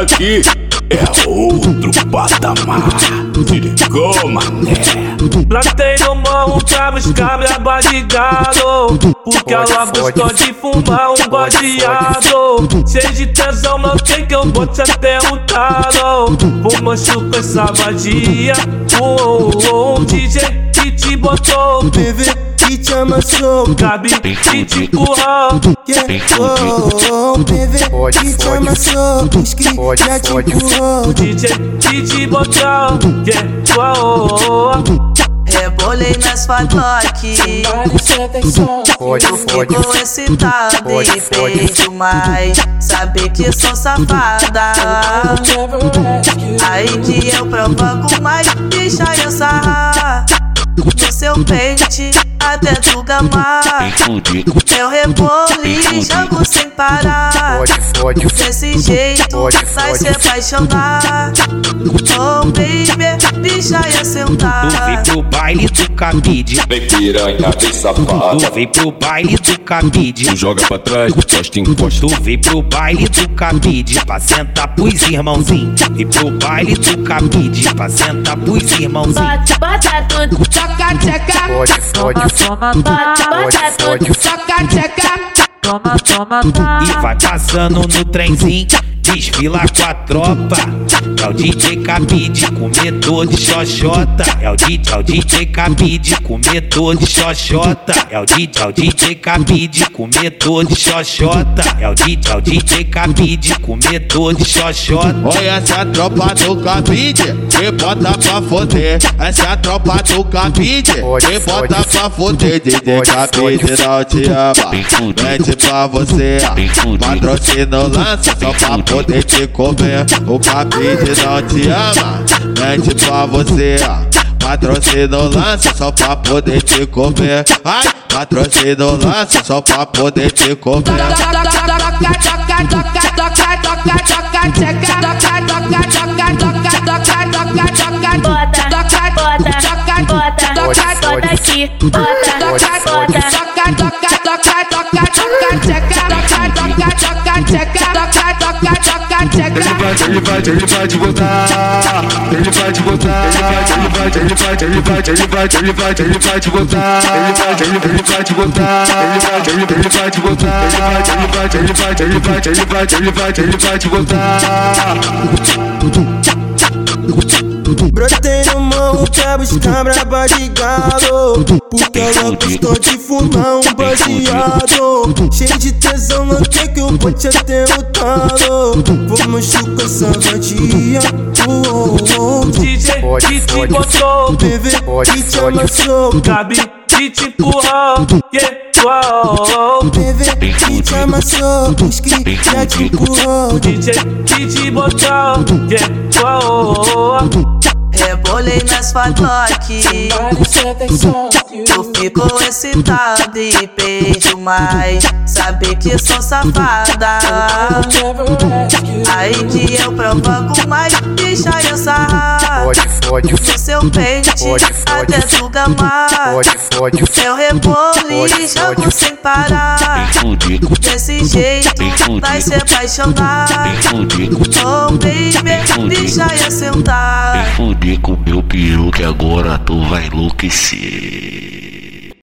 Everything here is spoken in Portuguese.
Aqui é outro patamar. Ficou, mané. Plantei no mão pra buscar minha barrigado Porque ela gostou de fumar um baseado Cheio de tesão, não tem que eu bote até o talo Vou machucar essa vadia oh, oh, oh, DJ te botou. PV que te amassou, Gabi que te empurrou yeah, oh, oh, PV que te amassou, Whisky já te empurrou. DJ que te botou. Yeah, oh, oh, oh. Rebolei nas fadoques Eu fico excitado e beijo mais Saber que sou safada. Aí que eu provoco No seu pente até tu gamar Eu rebolo e jogo sem parar Desse jeito vai se apaixonar Oh baby, deixa eu sentar Tu vem pro baile do cabide, Vem piranha, vem safada. tu vem pro baile do cabide. Tu joga pra trás, encosta, encosta. Tu vem pro baile do cabide pra sentar pros irmãozinhos. Vem pro baile do cabide pra sentar pros irmãozinhos. Bota, bota tudo, toca, tcheca. Toma, toma, bota, bota tudo, toca, tcheca. Toma, toma, toma. E vai passando no trenzinho, desfila com a tropa. É o DJ Cabide, comedor de xoxota. É o DJ, é o DJ Cabide, comedor de xoxota. É o DJ, é o DJ Cabide, comedor de xoxota. É o DJ, é o DJ Cabide, comedor de xoxota. Olha essa tropa do cabide, que bota pra foder. Essa é tropa do cabide, que bota pra foder. DJ cabide não te ama, mete pra você. Patrocínio lança só pra poder te comer. O cabide não te ama, mete pra você. Patrocínio lança só pra poder te comer. Ai, patrocínio lança só pra poder te comer. Bota, bota, bota, bota aqui. Bota, ele vai, ele vai te botar. Ele vai te botar. Ele vai, ele vai, ele vai, ele vai, ele vai, ele vai te botar. Ele vai, ele, ele vai te botar. Ele vai, ele, ele vai te botar. Ele vai, ele vai, ele vai, ele vai, ele vai, ele vai, ele vai te botar. Mão pra buscar braba de galo. Porque ela gostou de fumar um baseado. Cheio de tesão, não quer que eu bote até o talo. Vou machucar essa vadia. Oh, oh, oh. DJ que te botou. PV que te amassou. Gabi que te empurrou. Yeah. PV que te amassou. Whisky já te empurrou. DJ que te botou. Yeah, oh, oh, oh. Rebolei nas fadoques Eu fico excitado e beijo mais Saber que sou safada Aí que eu provoco mais Deixa eu sarrar No seu pente até tu gamar Eu rebolo e jogo sem parar Desse jeito vai se apaixonar Oh baby, deixa eu sentar Fuder com meu peru que agora tu vai enlouquecer.